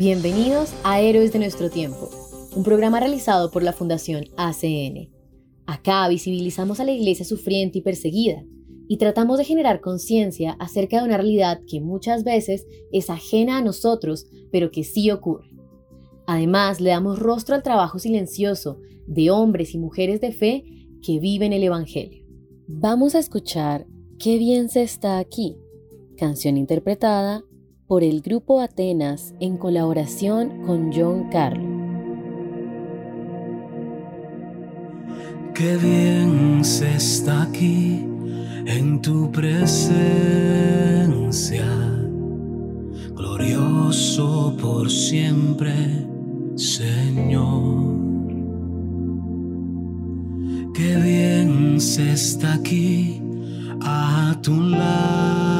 Bienvenidos a Héroes de nuestro tiempo, un programa realizado por la Fundación ACN. Acá visibilizamos a la iglesia sufriente y perseguida y tratamos de generar conciencia acerca de una realidad que muchas veces es ajena a nosotros, pero que sí ocurre. Además, le damos rostro al trabajo silencioso de hombres y mujeres de fe que viven el Evangelio. Vamos a escuchar Qué bien se está aquí, canción interpretada por el Grupo Atenas en colaboración con John Carlo. Qué bien se está aquí en tu presencia, glorioso por siempre, Señor. Qué bien se está aquí a tu lado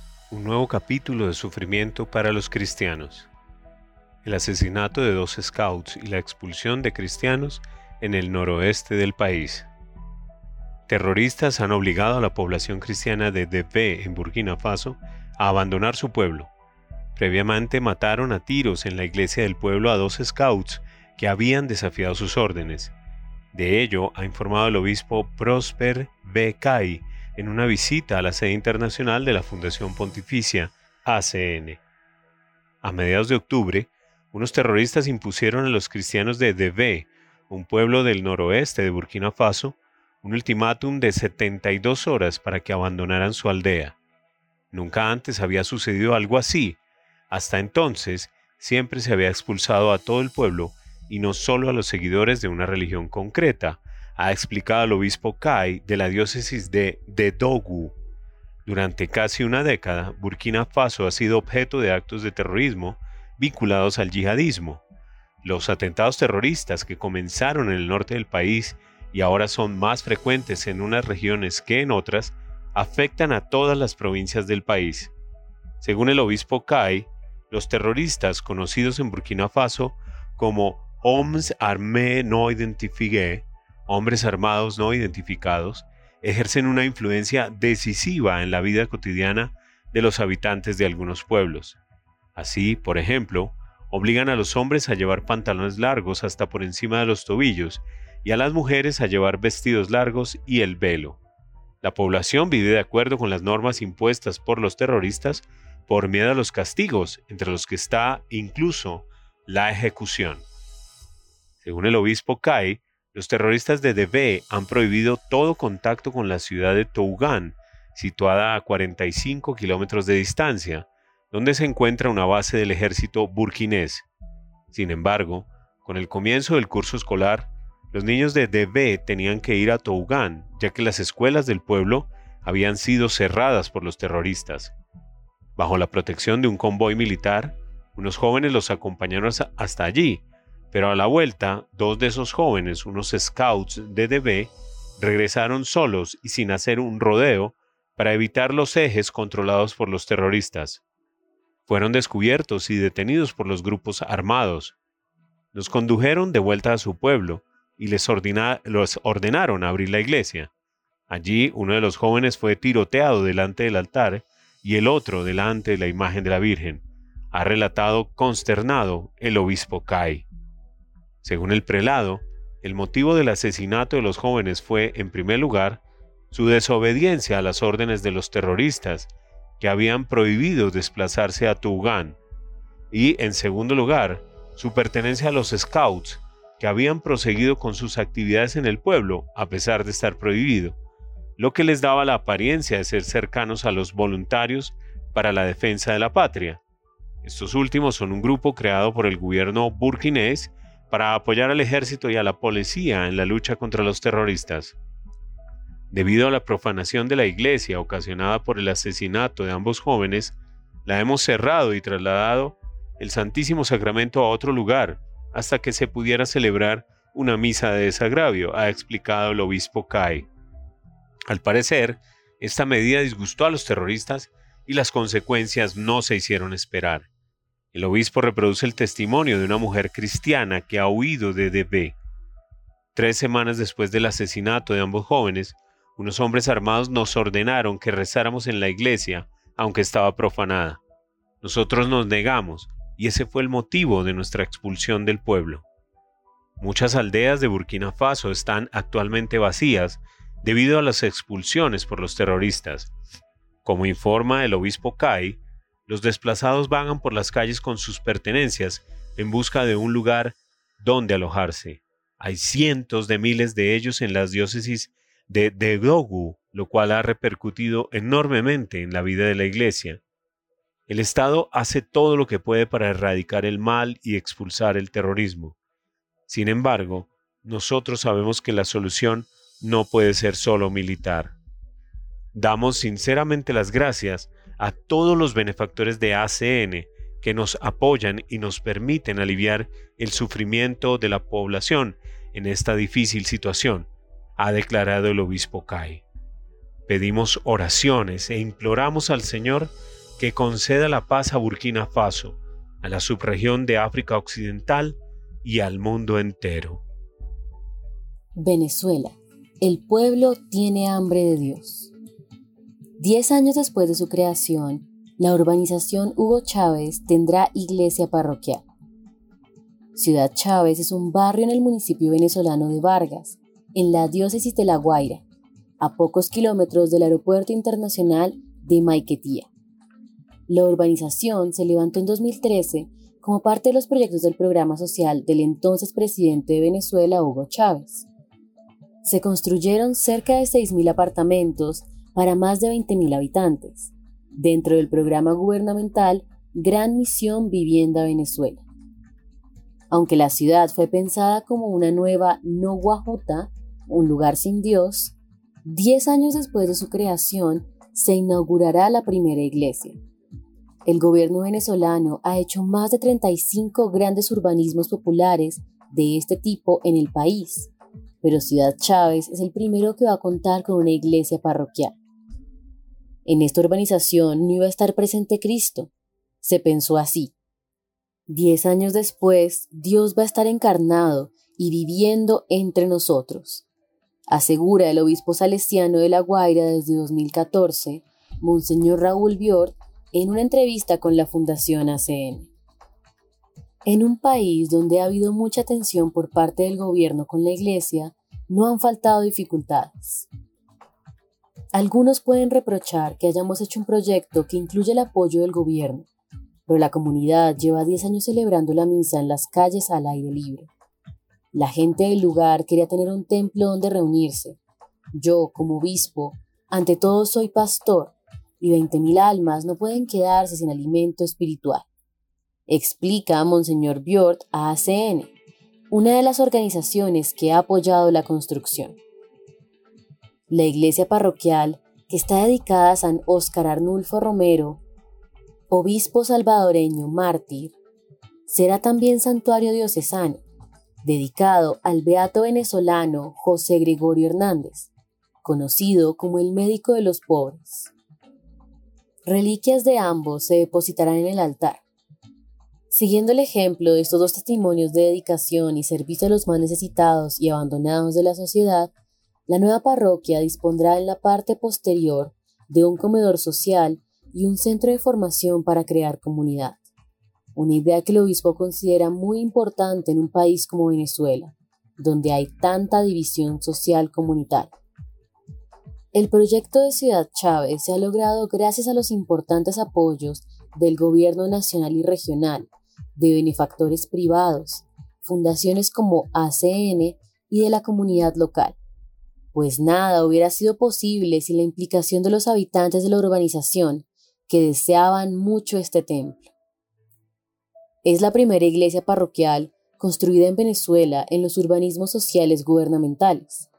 un nuevo capítulo de sufrimiento para los cristianos. El asesinato de dos scouts y la expulsión de cristianos en el noroeste del país. Terroristas han obligado a la población cristiana de Debe en Burkina Faso a abandonar su pueblo. Previamente mataron a tiros en la iglesia del pueblo a dos scouts que habían desafiado sus órdenes. De ello ha informado el obispo Prosper B. en una visita a la sede internacional de la Fundación Pontificia ACN. A mediados de octubre, unos terroristas impusieron a los cristianos de Debe, un pueblo del noroeste de Burkina Faso, un ultimátum de 72 horas para que abandonaran su aldea. Nunca antes había sucedido algo así. Hasta entonces, siempre se había expulsado a todo el pueblo y no solo a los seguidores de una religión concreta, ha explicado el obispo Kai de la diócesis de Dogu. Durante casi una década, Burkina Faso ha sido objeto de actos de terrorismo vinculados al yihadismo. Los atentados terroristas que comenzaron en el norte del país y ahora son más frecuentes en unas regiones que en otras, afectan a todas las provincias del país. Según el obispo Kai, los terroristas conocidos en Burkina Faso como Hommes Armés No Identifiés hombres armados no identificados, ejercen una influencia decisiva en la vida cotidiana de los habitantes de algunos pueblos. Así, por ejemplo, obligan a los hombres a llevar pantalones largos hasta por encima de los tobillos y a las mujeres a llevar vestidos largos y el velo. La población vive de acuerdo con las normas impuestas por los terroristas por miedo a los castigos, entre los que está incluso la ejecución. Según el obispo Kai, los terroristas de Debe han prohibido todo contacto con la ciudad de Tougan, situada a 45 kilómetros de distancia, donde se encuentra una base del ejército burkinés. Sin embargo, con el comienzo del curso escolar, los niños de Debe tenían que ir a Tougan, ya que las escuelas del pueblo habían sido cerradas por los terroristas. Bajo la protección de un convoy militar, unos jóvenes los acompañaron hasta allí, pero a la vuelta, dos de esos jóvenes, unos scouts de DB, regresaron solos y sin hacer un rodeo para evitar los ejes controlados por los terroristas. Fueron descubiertos y detenidos por los grupos armados. Los condujeron de vuelta a su pueblo y les, ordenaron abrir la iglesia. Allí uno de los jóvenes fue tiroteado delante del altar y el otro delante de la imagen de la Virgen, ha relatado consternado el obispo Kai. Según el prelado, el motivo del asesinato de los jóvenes fue, en primer lugar, su desobediencia a las órdenes de los terroristas que habían prohibido desplazarse a Tugán, y, en segundo lugar, su pertenencia a los scouts que habían proseguido con sus actividades en el pueblo a pesar de estar prohibido lo que les daba la apariencia de ser cercanos a los voluntarios para la defensa de la patria. Estos últimos son un grupo creado por el gobierno burkinés para apoyar al ejército y a la policía en la lucha contra los terroristas. Debido a la profanación de la iglesia ocasionada por el asesinato de ambos jóvenes, la hemos cerrado y trasladado el Santísimo Sacramento a otro lugar hasta que se pudiera celebrar una misa de desagravio, ha explicado el obispo Kai. Al parecer, esta medida disgustó a los terroristas y las consecuencias no se hicieron esperar. El obispo reproduce el testimonio de una mujer cristiana que ha huido de DB. Tres semanas después del asesinato de ambos jóvenes, unos hombres armados nos ordenaron que rezáramos en la iglesia, aunque estaba profanada. Nosotros nos negamos, y ese fue el motivo de nuestra expulsión del pueblo. Muchas aldeas de Burkina Faso están actualmente vacías debido a las expulsiones por los terroristas. Como informa el obispo Kai, los desplazados vagan por las calles con sus pertenencias en busca de un lugar donde alojarse. Hay cientos de miles de ellos en las diócesis de Dedogu, lo cual ha repercutido enormemente en la vida de la Iglesia. El Estado hace todo lo que puede para erradicar el mal y expulsar el terrorismo. Sin embargo, nosotros sabemos que la solución no puede ser solo militar. Damos sinceramente las gracias a todos los benefactores de ACN que nos apoyan y nos permiten aliviar el sufrimiento de la población en esta difícil situación, ha declarado el obispo Kai. Pedimos oraciones e imploramos al Señor que conceda la paz a Burkina Faso, a la subregión de África Occidental y al mundo entero. Venezuela el pueblo tiene hambre de Dios. Diez años después de su creación, la urbanización Hugo Chávez tendrá iglesia parroquial. Ciudad Chávez es un barrio en el municipio venezolano de Vargas, en la diócesis de La Guaira, a pocos kilómetros del aeropuerto internacional de Maiquetía. La urbanización se levantó en 2013 como parte de los proyectos del programa social del entonces presidente de Venezuela, Hugo Chávez se construyeron cerca de 6.000 apartamentos para más de 20.000 habitantes, dentro del programa gubernamental Gran Misión Vivienda Venezuela. Aunque la ciudad fue pensada como una nueva No Guajuta, un lugar sin Dios, 10 años después de su creación se inaugurará la primera iglesia. El gobierno venezolano ha hecho más de 35 grandes urbanismos populares de este tipo en el país, pero Ciudad Chávez es el primero que va a contar con una iglesia parroquial. En esta urbanización no iba a estar presente Cristo. Se pensó así. Diez años después, Dios va a estar encarnado y viviendo entre nosotros. Asegura el obispo salesiano de La Guaira desde 2014, Monseñor Raúl Biort, en una entrevista con la Fundación ACN. En un país donde ha habido mucha tensión por parte del gobierno con la Iglesia, no han faltado dificultades. Algunos pueden reprochar que hayamos hecho un proyecto que incluye el apoyo del gobierno, pero la comunidad lleva 10 años celebrando la misa en las calles al aire libre. La gente del lugar quería tener un templo donde reunirse. Yo, como obispo, ante todo soy pastor, y 20.000 almas no pueden quedarse sin alimento espiritual explica Monseñor Biort a ACN, una de las organizaciones que ha apoyado la construcción. La iglesia parroquial que está dedicada a San Óscar Arnulfo Romero, obispo salvadoreño mártir, será también santuario diocesano, dedicado al beato venezolano José Gregorio Hernández, conocido como el médico de los pobres. Reliquias de ambos se depositarán en el altar. Siguiendo el ejemplo de estos dos testimonios de dedicación y servicio a los más necesitados y abandonados de la sociedad, la nueva parroquia dispondrá en la parte posterior de un comedor social y un centro de formación para crear comunidad. Una idea que el obispo considera muy importante en un país como Venezuela, donde hay tanta división social comunitaria. El proyecto de Ciudad Chávez se ha logrado gracias a los importantes apoyos del gobierno nacional y regional, de benefactores privados, fundaciones como ACN y de la comunidad local. Pues nada hubiera sido posible sin la implicación de los habitantes de la urbanización que deseaban mucho este templo. Es la primera iglesia parroquial construida en Venezuela en los urbanismos sociales gubernamentales.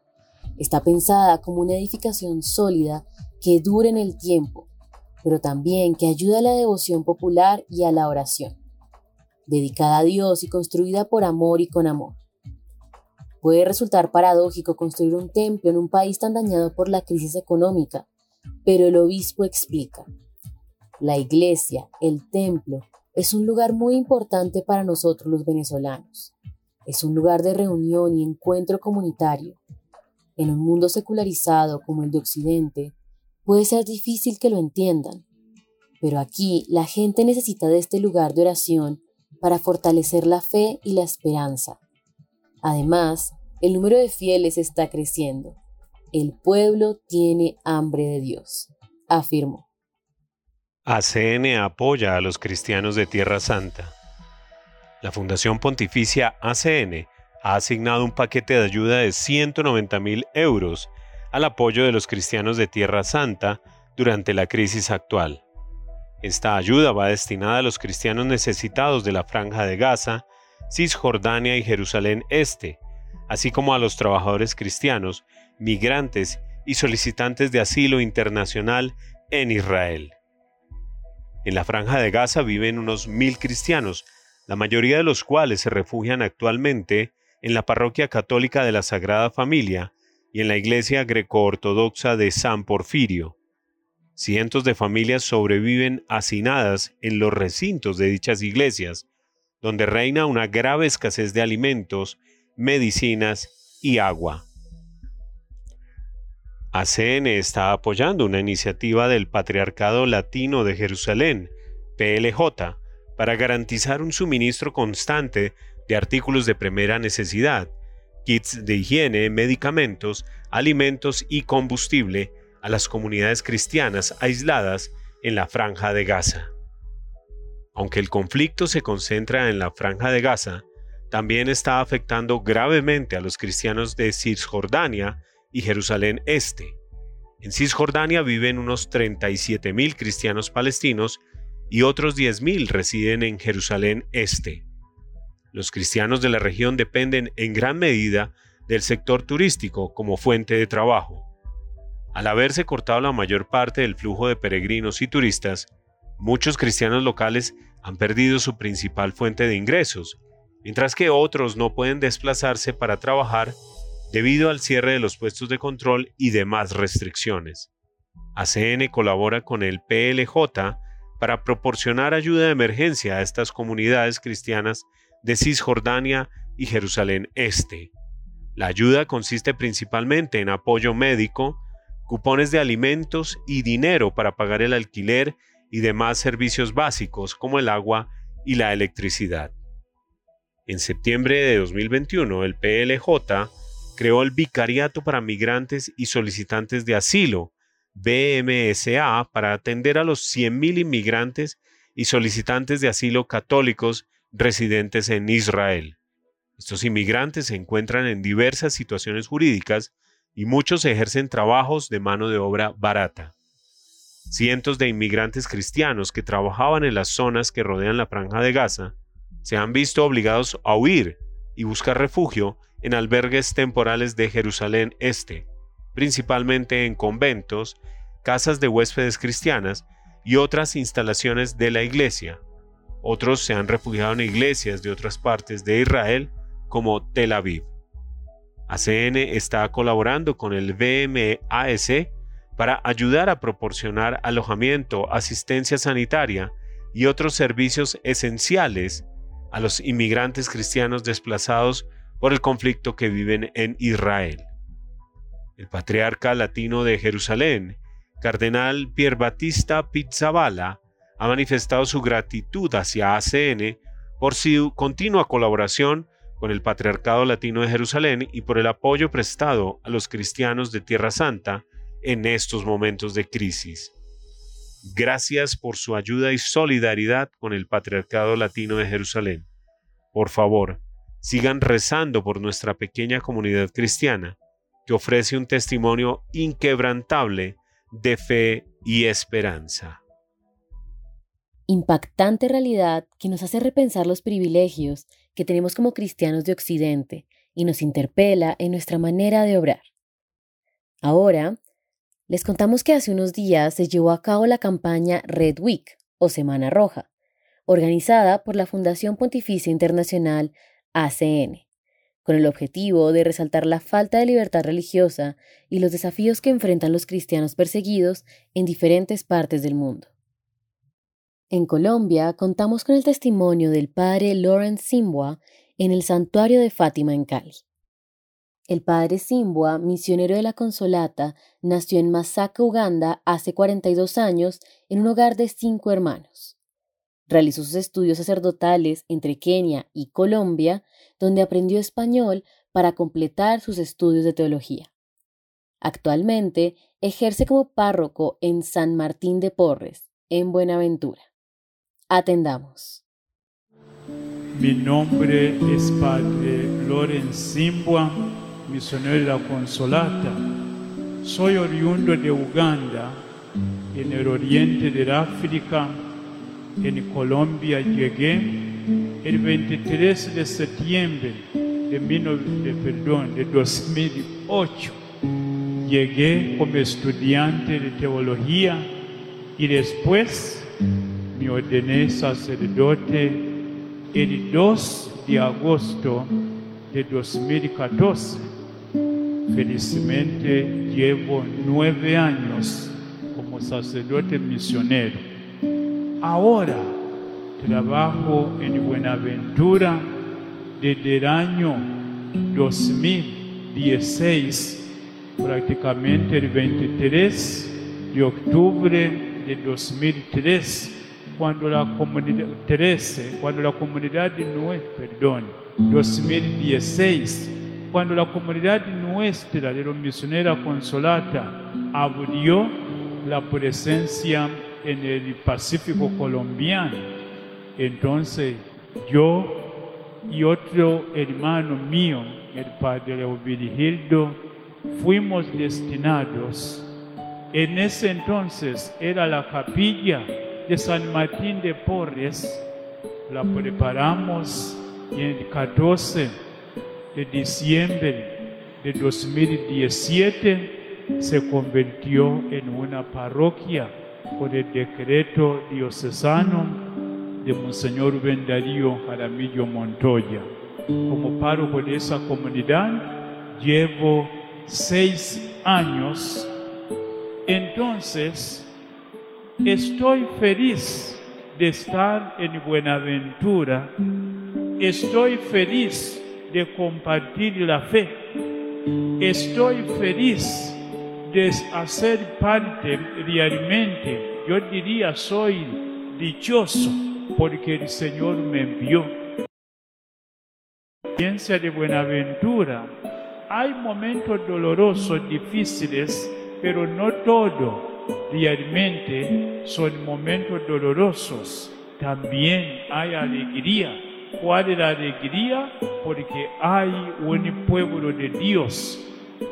Está pensada como una edificación sólida que dure en el tiempo, pero también que ayuda a la devoción popular y a la oración. Dedicada a Dios y construida por amor y con amor. Puede resultar paradójico construir un templo en un país tan dañado por la crisis económica, pero el obispo explica. La iglesia, el templo, es un lugar muy importante para nosotros los venezolanos. Es un lugar de reunión y encuentro comunitario, en un mundo secularizado como el de Occidente, puede ser difícil que lo entiendan, pero aquí la gente necesita de este lugar de oración para fortalecer la fe y la esperanza. Además, el número de fieles está creciendo. El pueblo tiene hambre de Dios, afirmó. ACN apoya a los cristianos de Tierra Santa. La Fundación Pontificia ACN ha asignado un paquete de ayuda de 190 mil euros al apoyo de los cristianos de Tierra Santa durante la crisis actual. Esta ayuda va destinada a los cristianos necesitados de la Franja de Gaza, Cisjordania y Jerusalén Este, así como a los trabajadores cristianos, migrantes y solicitantes de asilo internacional en Israel. En la Franja de Gaza viven unos mil cristianos, la mayoría de los cuales se refugian actualmente en la parroquia católica de la Sagrada Familia y en la iglesia greco-ortodoxa de San Porfirio. Cientos de familias sobreviven hacinadas en los recintos de dichas iglesias, donde reina una grave escasez de alimentos, medicinas y agua. ACN está apoyando una iniciativa del Patriarcado Latino de Jerusalén, PLJ, para garantizar un suministro constante de artículos de primera necesidad, kits de higiene, medicamentos, alimentos y combustible a las comunidades cristianas aisladas en la franja de Gaza. Aunque el conflicto se concentra en la franja de Gaza, también está afectando gravemente a los cristianos de Cisjordania y Jerusalén Este. En Cisjordania viven unos 37.000 cristianos palestinos y otros 10.000 residen en Jerusalén Este. Los cristianos de la región dependen en gran medida del sector turístico como fuente de trabajo. Al haberse cortado la mayor parte del flujo de peregrinos y turistas, muchos cristianos locales han perdido su principal fuente de ingresos, mientras que otros no pueden desplazarse para trabajar debido al cierre de los puestos de control y demás restricciones. ACN colabora con el PLJ para proporcionar ayuda de emergencia a estas comunidades cristianas de Cisjordania y Jerusalén Este. La ayuda consiste principalmente en apoyo médico, cupones de alimentos y dinero para pagar el alquiler y demás servicios básicos como el agua y la electricidad. En septiembre de 2021, el PLJ creó el Vicariato para Migrantes y Solicitantes de Asilo, BMSA, para atender a los 100.000 inmigrantes y solicitantes de asilo católicos residentes en Israel. Estos inmigrantes se encuentran en diversas situaciones jurídicas y muchos ejercen trabajos de mano de obra barata. Cientos de inmigrantes cristianos que trabajaban en las zonas que rodean la franja de Gaza se han visto obligados a huir y buscar refugio en albergues temporales de Jerusalén Este, principalmente en conventos, casas de huéspedes cristianas y otras instalaciones de la iglesia. Otros se han refugiado en iglesias de otras partes de Israel, como Tel Aviv. ACN está colaborando con el VMAS para ayudar a proporcionar alojamiento, asistencia sanitaria y otros servicios esenciales a los inmigrantes cristianos desplazados por el conflicto que viven en Israel. El patriarca latino de Jerusalén, cardenal Pierbatista Pizzabala, ha manifestado su gratitud hacia ACN por su continua colaboración con el Patriarcado Latino de Jerusalén y por el apoyo prestado a los cristianos de Tierra Santa en estos momentos de crisis. Gracias por su ayuda y solidaridad con el Patriarcado Latino de Jerusalén. Por favor, sigan rezando por nuestra pequeña comunidad cristiana, que ofrece un testimonio inquebrantable de fe y esperanza. Impactante realidad que nos hace repensar los privilegios que tenemos como cristianos de Occidente y nos interpela en nuestra manera de obrar. Ahora, les contamos que hace unos días se llevó a cabo la campaña Red Week o Semana Roja, organizada por la Fundación Pontificia Internacional ACN, con el objetivo de resaltar la falta de libertad religiosa y los desafíos que enfrentan los cristianos perseguidos en diferentes partes del mundo. En Colombia contamos con el testimonio del padre Lawrence Simbua en el santuario de Fátima en Cali. El padre Simbua, misionero de la Consolata, nació en Masaka, Uganda, hace 42 años en un hogar de cinco hermanos. Realizó sus estudios sacerdotales entre Kenia y Colombia, donde aprendió español para completar sus estudios de teología. Actualmente ejerce como párroco en San Martín de Porres, en Buenaventura. Atendamos. Mi nombre es Padre Loren Simbua misionero de la Consolata. Soy oriundo de Uganda, en el oriente del África. En Colombia llegué el 23 de septiembre de, de, perdón, de 2008. Llegué como estudiante de teología y después me ordené sacerdote el 2 de agosto de 2014 Felizmente llevo nueve años como sacerdote misionero. Ahora trabajo en Buenaventura desde el año 2016, prácticamente el 23 de octubre de 2003, cuando la comunidad 13, cuando la comunidad de perdón, 2016 cuando la comunidad nuestra de los misioneros Consolata abrió la presencia en el Pacífico colombiano, entonces yo y otro hermano mío, el padre Virgildo, fuimos destinados. En ese entonces era la capilla de San Martín de Porres, la preparamos y en el 14 de diciembre de 2017 se convirtió en una parroquia por el decreto diocesano de Monseñor Bendarío Jaramillo Montoya. Como párroco de esa comunidad llevo seis años. Entonces, estoy feliz de estar en Buenaventura. Estoy feliz de compartir la fe. Estoy feliz de hacer parte realmente. Yo diría soy dichoso porque el Señor me envió. Ciencia de Buenaventura. Hay momentos dolorosos, difíciles, pero no todo realmente son momentos dolorosos. También hay alegría ¿Cuál es la alegría? Porque hay un pueblo de Dios,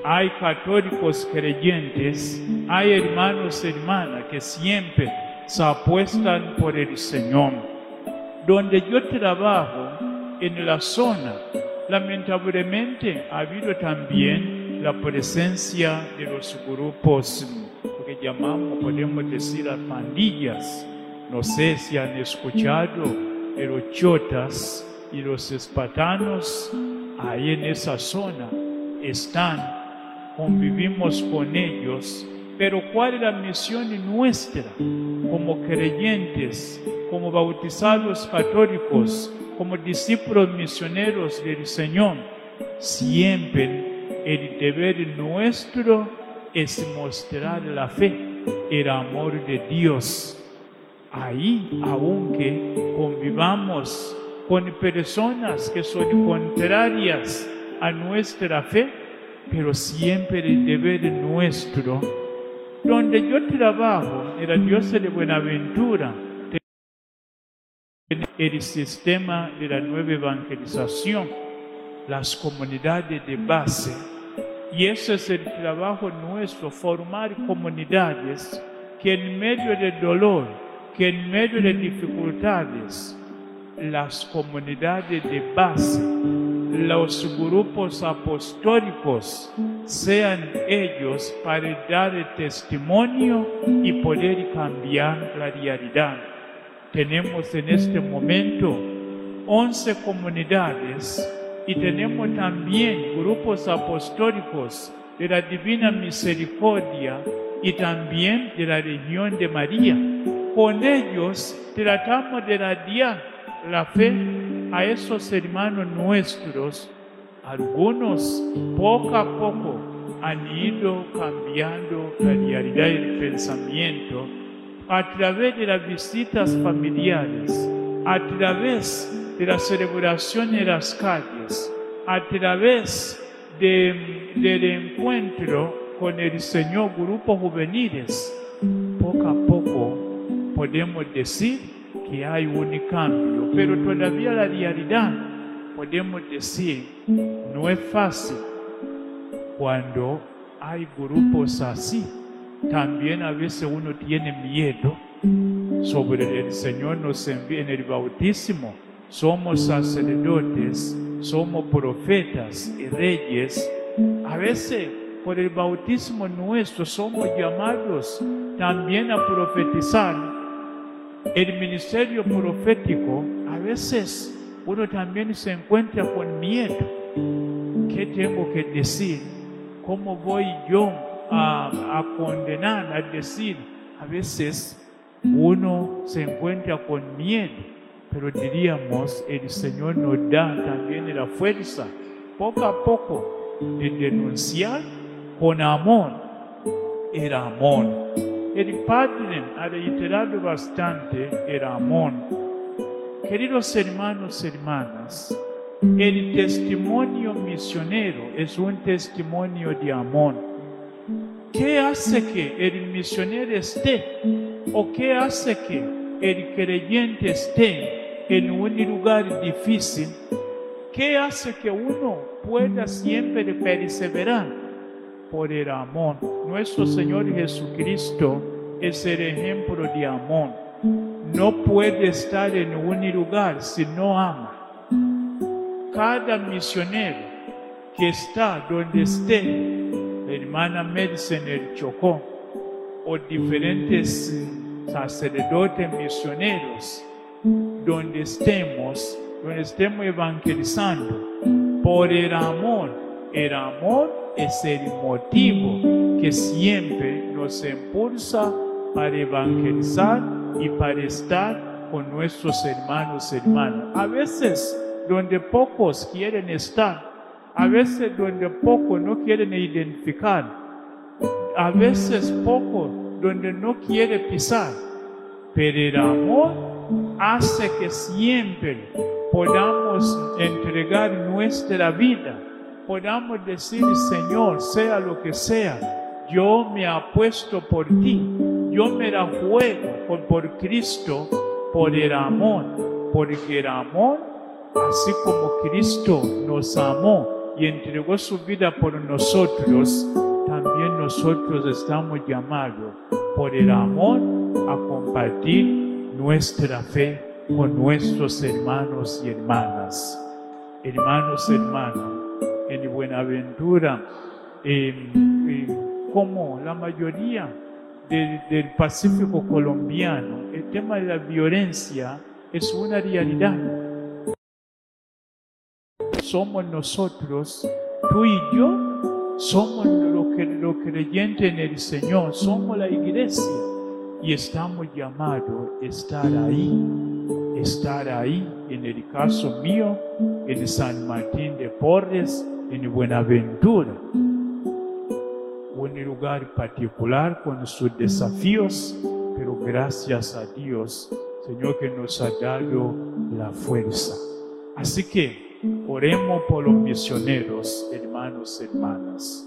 hay católicos creyentes, hay hermanos y hermanas que siempre se apuestan por el Señor. Donde yo trabajo, en la zona, lamentablemente ha habido también la presencia de los grupos, porque llamamos, podemos decir, a pandillas. No sé si han escuchado los chotas y los espatanos ahí en esa zona están, convivimos con ellos, pero ¿cuál es la misión nuestra como creyentes, como bautizados católicos, como discípulos misioneros del Señor? Siempre el deber nuestro es mostrar la fe, el amor de Dios. Ahí, aunque convivamos con personas que son contrarias a nuestra fe, pero siempre el deber nuestro. Donde yo trabajo, en la diócesis de Buenaventura, el sistema de la nueva evangelización, las comunidades de base. Y ese es el trabajo nuestro, formar comunidades que en medio del dolor, que en medio de dificultades, las comunidades de base, los grupos apostólicos, sean ellos para dar testimonio y poder cambiar la realidad. Tenemos en este momento 11 comunidades y tenemos también grupos apostólicos de la Divina Misericordia y también de la región de María. Con ellos tratamos de radiar la fe a esos hermanos nuestros, algunos poco a poco han ido cambiando la realidad y el pensamiento a través de las visitas familiares, a través de la celebración en las calles, a través del encuentro con el Señor, grupos juveniles. Poco a podemos decir que hay un cambio, pero todavía la realidad, podemos decir, no es fácil cuando hay grupos así. También a veces uno tiene miedo sobre el Señor nos envía en el bautismo. Somos sacerdotes, somos profetas y reyes. A veces por el bautismo nuestro somos llamados también a profetizar el ministerio profético, a veces uno también se encuentra con miedo. ¿Qué tengo que decir? ¿Cómo voy yo a, condenar, a decir? A veces uno se encuentra con miedo, pero diríamos, el Señor nos da también la fuerza, poco a poco, de denunciar con amor el amor el Padre ha reiterado bastante el amor. Queridos hermanos hermanas, el testimonio misionero es un testimonio de amor. ¿Qué hace que el misionero esté o qué hace que el creyente esté en un lugar difícil? ¿Qué hace que uno pueda siempre perseverar? Por el amor. Nuestro Señor Jesucristo es el ejemplo de amor. No puede estar en un lugar si no ama. Cada misionero que está donde esté, la hermana Medicine el Chocó, o diferentes sacerdotes misioneros, donde estemos, donde estemos evangelizando, por el amor, el amor es el motivo que siempre nos impulsa para evangelizar y para estar con nuestros hermanos y hermanas. A veces donde pocos quieren estar, a veces donde pocos no quieren identificar, a veces poco donde no quiere pisar, pero el amor hace que siempre podamos entregar nuestra vida podamos decir, Señor, sea lo que sea, yo me apuesto por ti, yo me la juego por, por Cristo, por el amor, porque el amor, así como Cristo nos amó y entregó su vida por nosotros, también nosotros estamos llamados por el amor a compartir nuestra fe con nuestros hermanos y hermanas. Hermanos, hermanas, en Buenaventura, como la mayoría del, del Pacífico colombiano, el tema de la violencia es una realidad. Somos nosotros, tú y yo, somos los que, los creyentes en el Señor, somos la iglesia y estamos llamados a estar ahí, estar ahí, en el caso mío, en San Martín de Porres, en Buenaventura, un lugar particular con sus desafíos, pero gracias a Dios, Señor, que nos ha dado la fuerza. Así que oremos por los misioneros, hermanos, hermanas.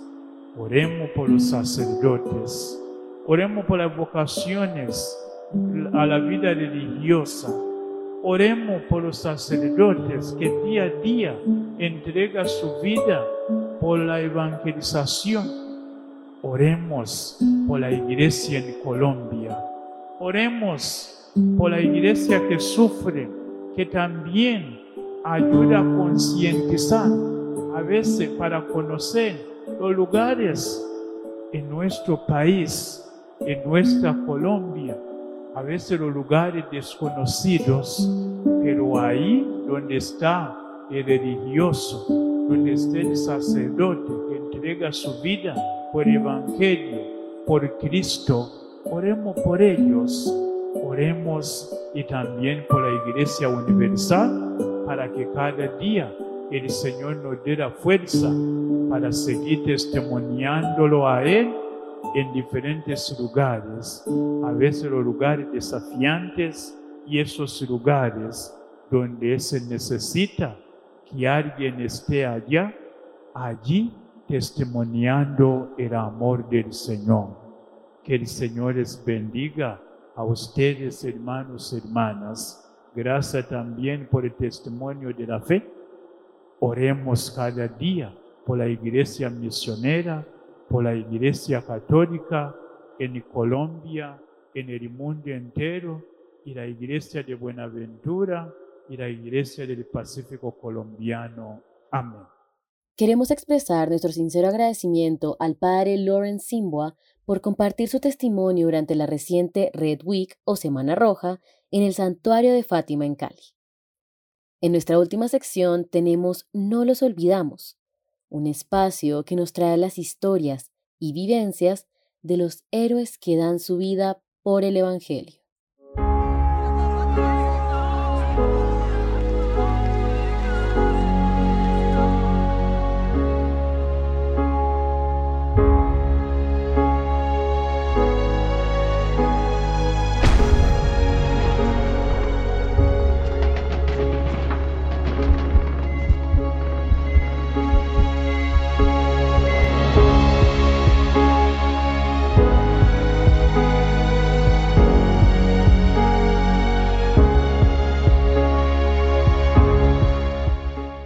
Oremos por los sacerdotes. Oremos por las vocaciones a la vida religiosa. Oremos por los sacerdotes que día a día entregan su vida por la evangelización. Oremos por la iglesia en Colombia. Oremos por la iglesia que sufre, que también ayuda a concientizar, a veces para conocer los lugares en nuestro país, en nuestra Colombia, a veces los lugares desconocidos, pero ahí donde está el religioso, donde está el sacerdote que entrega su vida por Evangelio, por Cristo, oremos por ellos, oremos y también por la Iglesia Universal para que cada día el Señor nos dé la fuerza para seguir testimoniándolo a Él en diferentes lugares, a veces los lugares desafiantes y esos lugares donde se necesita que alguien esté allá, allí testimoniando el amor del Señor. Que el Señor les bendiga a ustedes, hermanos hermanas. Gracias también por el testimonio de la fe. Oremos cada día por la iglesia misionera, por la iglesia católica en Colombia, en el mundo entero, y la iglesia de Buenaventura y la iglesia del Pacífico colombiano. Amén. Queremos expresar nuestro sincero agradecimiento al padre Lawrence Simboa por compartir su testimonio durante la reciente Red Week o Semana Roja en el Santuario de Fátima en Cali. En nuestra última sección tenemos No los olvidamos, un espacio que nos trae las historias y vivencias de los héroes que dan su vida por el Evangelio.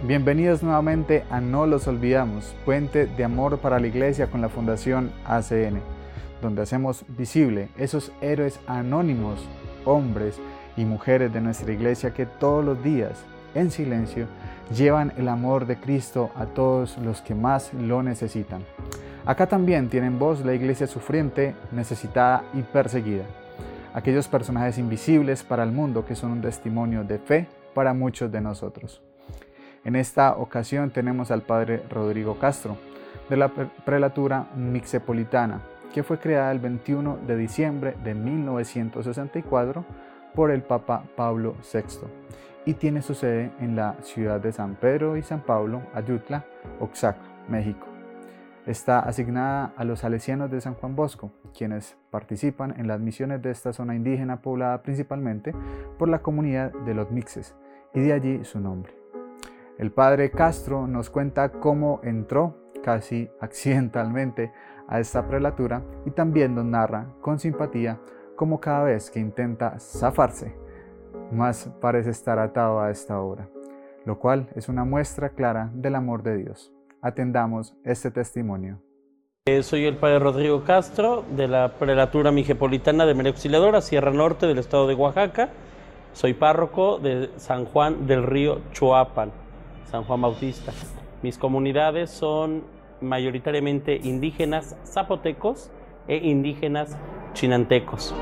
Bienvenidos nuevamente a No los olvidamos, puente de amor para la iglesia con la Fundación ACN, donde hacemos visible esos héroes anónimos, hombres y mujeres de nuestra iglesia que todos los días, en silencio, llevan el amor de Cristo a todos los que más lo necesitan. Acá también tienen voz la iglesia sufriente, necesitada y perseguida. Aquellos personajes invisibles para el mundo que son un testimonio de fe para muchos de nosotros. En esta ocasión tenemos al padre Rodrigo Castro, de la prelatura mixepolitana, que fue creada el 21 de diciembre de 1964 por el Papa Pablo VI y tiene su sede en la ciudad de San Pedro y San Pablo, Ayutla, Oaxaca, México. Está asignada a los salesianos de San Juan Bosco, quienes participan en las misiones de esta zona indígena poblada principalmente por la comunidad de los mixes, y de allí su nombre. El padre Castro nos cuenta cómo entró casi accidentalmente a esta prelatura y también nos narra con simpatía cómo cada vez que intenta zafarse, más parece estar atado a esta obra, lo cual es una muestra clara del amor de Dios. Atendamos este testimonio. Eh, soy el padre Rodrigo Castro de la prelatura mijepolitana de María Auxiliadora, Sierra Norte del estado de Oaxaca. Soy párroco de San Juan del Río Chuapan. San Juan Bautista. Mis comunidades son mayoritariamente indígenas zapotecos e indígenas chinantecos.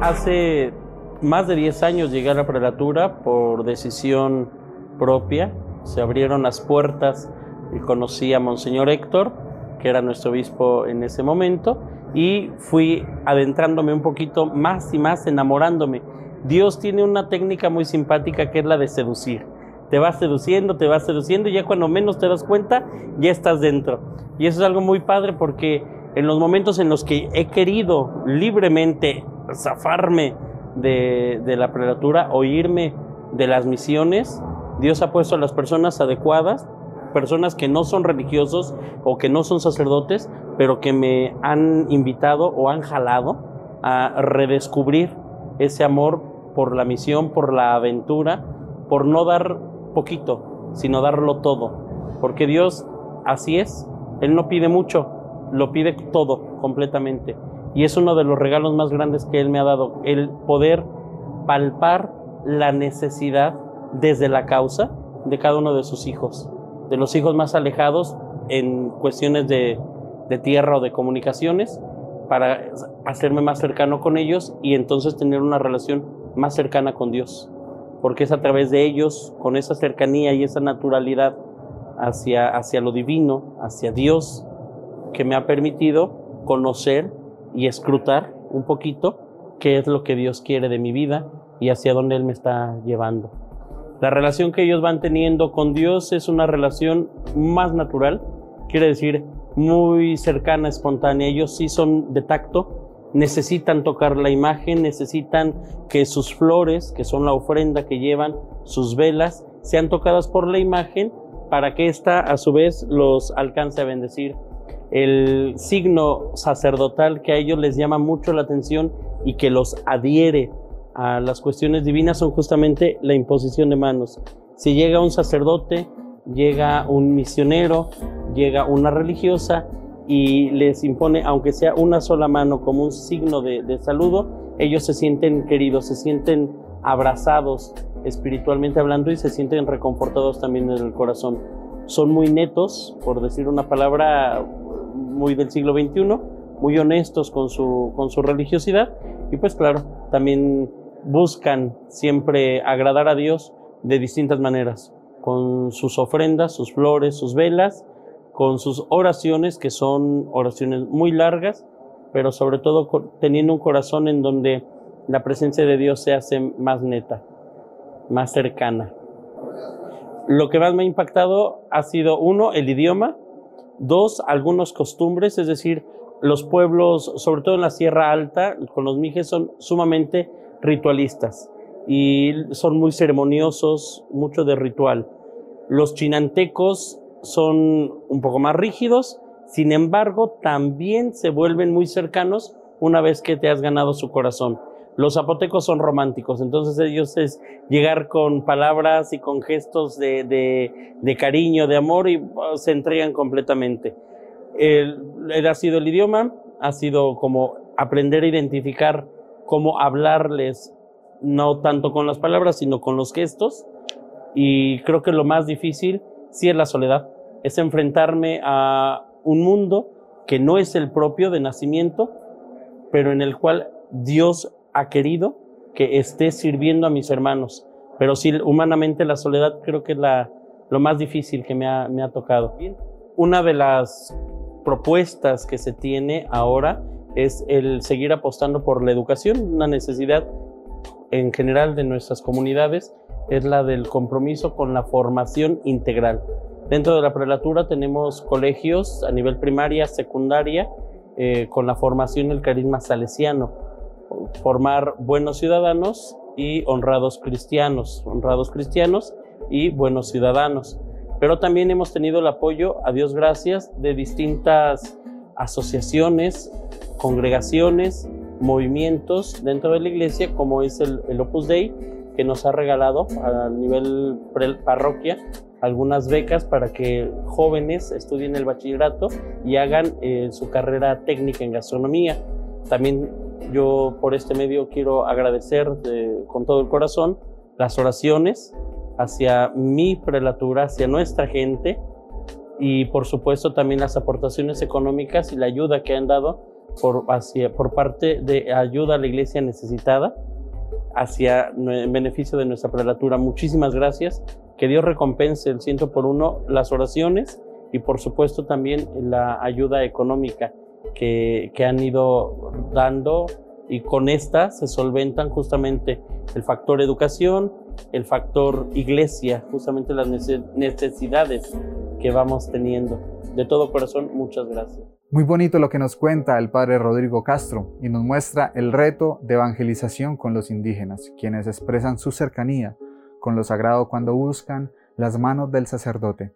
Hace más de 10 años llegué a la prelatura por decisión propia. Se abrieron las puertas y conocí a Monseñor Héctor, que era nuestro obispo en ese momento, y fui adentrándome un poquito más y más, enamorándome. Dios tiene una técnica muy simpática que es la de seducir. Te va seduciendo, te va seduciendo y ya cuando menos te das cuenta, ya estás dentro. Y eso es algo muy padre porque en los momentos en los que he querido libremente zafarme de, la prelatura o irme de las misiones, Dios ha puesto a las personas adecuadas, personas que no son religiosos o que no son sacerdotes, pero que me han invitado o han jalado a redescubrir ese amor por la misión, por la aventura, por no dar poquito, sino darlo todo. Porque Dios así es, Él no pide mucho, lo pide todo, completamente. Y es uno de los regalos más grandes que Él me ha dado, el poder palpar la necesidad desde la causa de cada uno de sus hijos, de los hijos más alejados en cuestiones de, tierra o de comunicaciones, para hacerme más cercano con ellos y entonces tener una relación más cercana con Dios. Porque es a través de ellos, con esa cercanía y esa naturalidad hacia, hacia lo divino, hacia Dios, que me ha permitido conocer y escrutar un poquito qué es lo que Dios quiere de mi vida y hacia dónde Él me está llevando. La relación que ellos van teniendo con Dios es una relación más natural, quiere decir muy cercana, espontánea. Ellos sí son de tacto, necesitan tocar la imagen, necesitan que sus flores, que son la ofrenda que llevan, sus velas, sean tocadas por la imagen para que ésta a su vez los alcance a bendecir el signo sacerdotal que a ellos les llama mucho la atención y que los adhiere a las cuestiones divinas son justamente la imposición de manos. Si llega un sacerdote, llega un misionero, llega una religiosa y les impone, aunque sea una sola mano como un signo de, saludo, ellos se sienten queridos, se sienten abrazados espiritualmente hablando y se sienten reconfortados también en el corazón. Son muy netos, por decir una palabra, muy del siglo XXI, muy honestos con su, con su religiosidad y pues claro, también buscan siempre agradar a Dios de distintas maneras, con sus ofrendas, sus flores, sus velas, con sus oraciones, que son oraciones muy largas, pero sobre todo teniendo un corazón en donde la presencia de Dios se hace más neta, más cercana. Lo que más me ha impactado ha sido, uno, el idioma, Dos, algunos costumbres, es decir, los pueblos, sobre todo en la Sierra Alta, con los mijes, son sumamente ritualistas y son muy ceremoniosos, mucho de ritual. Los chinantecos son un poco más rígidos, sin embargo, también se vuelven muy cercanos una vez que te has ganado su corazón. Los zapotecos son románticos, entonces ellos es llegar con palabras y con gestos de, cariño, de amor y oh, se entregan completamente. El, ha sido el idioma, ha sido como aprender a identificar cómo hablarles, no tanto con las palabras, sino con los gestos. Y creo que lo más difícil sí es la soledad, es enfrentarme a un mundo que no es el propio de nacimiento, pero en el cual Dios ha querido que esté sirviendo a mis hermanos. Pero sí, humanamente la soledad creo que es la, lo más difícil que me ha, me ha tocado. Una de las propuestas que se tiene ahora es el seguir apostando por la educación, una necesidad en general de nuestras comunidades es la del compromiso con la formación integral. Dentro de la prelatura tenemos colegios a nivel primaria, secundaria, eh, con la formación del carisma salesiano formar buenos ciudadanos y honrados cristianos, honrados cristianos y buenos ciudadanos. Pero también hemos tenido el apoyo, a Dios gracias, de distintas asociaciones, congregaciones, movimientos dentro de la iglesia, como es el, Opus Dei, que nos ha regalado a nivel parroquia algunas becas para que jóvenes estudien el bachillerato y hagan eh, su carrera técnica en gastronomía. También yo por este medio quiero agradecer con todo el corazón las oraciones hacia mi prelatura, hacia nuestra gente y por supuesto también las aportaciones económicas y la ayuda que han dado por, hacia, por parte de ayuda a la iglesia necesitada hacia en beneficio de nuestra prelatura. Muchísimas gracias. Que Dios recompense el ciento por uno las oraciones y por supuesto también la ayuda económica que, que han ido dando y con esta se solventan justamente el factor educación, el factor iglesia, justamente las necesidades que vamos teniendo. De todo corazón, muchas gracias. Muy bonito lo que nos cuenta el padre Rodrigo Castro y nos muestra el reto de evangelización con los indígenas, quienes expresan su cercanía con lo sagrado cuando buscan las manos del sacerdote.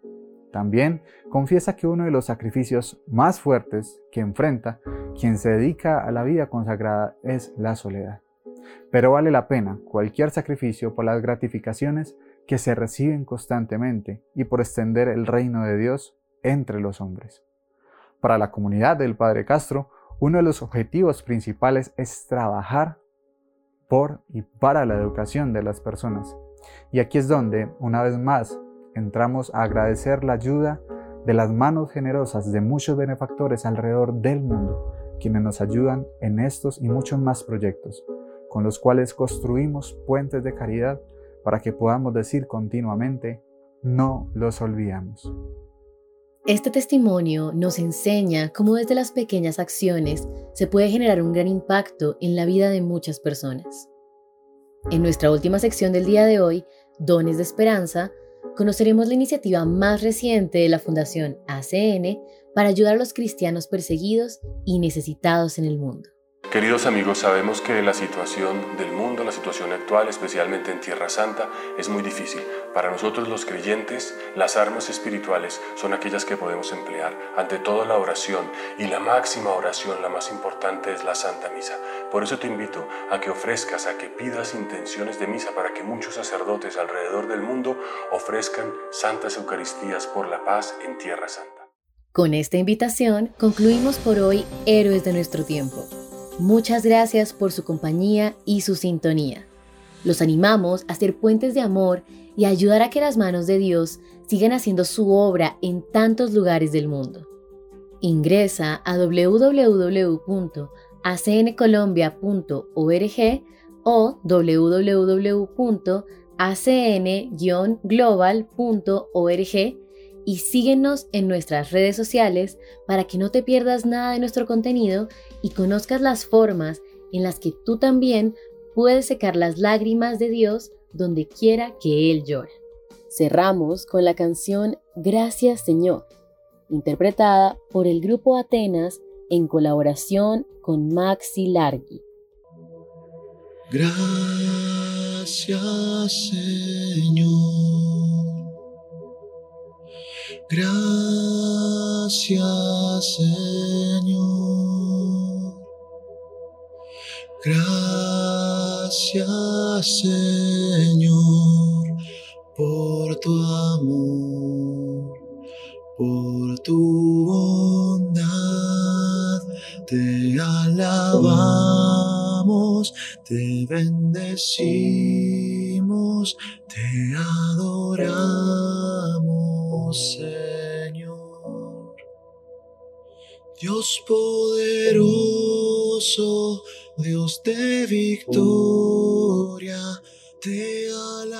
También confiesa que uno de los sacrificios más fuertes que enfrenta quien se dedica a la vida consagrada es la soledad. Pero vale la pena cualquier sacrificio por las gratificaciones que se reciben constantemente y por extender el reino de Dios entre los hombres. Para la comunidad del Padre Castro, uno de los objetivos principales es trabajar por y para la educación de las personas. Y aquí es donde, una vez más, entramos a agradecer la ayuda de las manos generosas de muchos benefactores alrededor del mundo, quienes nos ayudan en estos y muchos más proyectos, con los cuales construimos puentes de caridad para que podamos decir continuamente, no los olvidamos. Este testimonio nos enseña cómo desde las pequeñas acciones se puede generar un gran impacto en la vida de muchas personas. En nuestra última sección del día de hoy, Dones de Esperanza, conoceremos la iniciativa más reciente de la Fundación ACN para ayudar a los cristianos perseguidos y necesitados en el mundo. Queridos amigos, sabemos que la situación del mundo, la situación actual, especialmente en Tierra Santa, es muy difícil. Para nosotros los creyentes, las armas espirituales son aquellas que podemos emplear. Ante todo la oración y la máxima oración, la más importante es la Santa Misa. Por eso te invito a que ofrezcas, a que pidas intenciones de misa para que muchos sacerdotes alrededor del mundo ofrezcan santas Eucaristías por la paz en Tierra Santa. Con esta invitación concluimos por hoy Héroes de nuestro tiempo. Muchas gracias por su compañía y su sintonía. Los animamos a ser puentes de amor y ayudar a que las manos de Dios sigan haciendo su obra en tantos lugares del mundo. Ingresa a www.acncolombia.org o www.acn-global.org y síguenos en nuestras redes sociales para que no te pierdas nada de nuestro contenido y conozcas las formas en las que tú también puedes secar las lágrimas de Dios donde quiera que Él llora. Cerramos con la canción Gracias Señor, interpretada por el grupo Atenas en colaboración con Maxi Largi. Gracias Señor. Gracias Señor. Gracias Señor por tu amor, por tu bondad. Te alabamos, te bendecimos, te adoramos. Señor. Dios poderoso, Dios de victoria, te alabamos.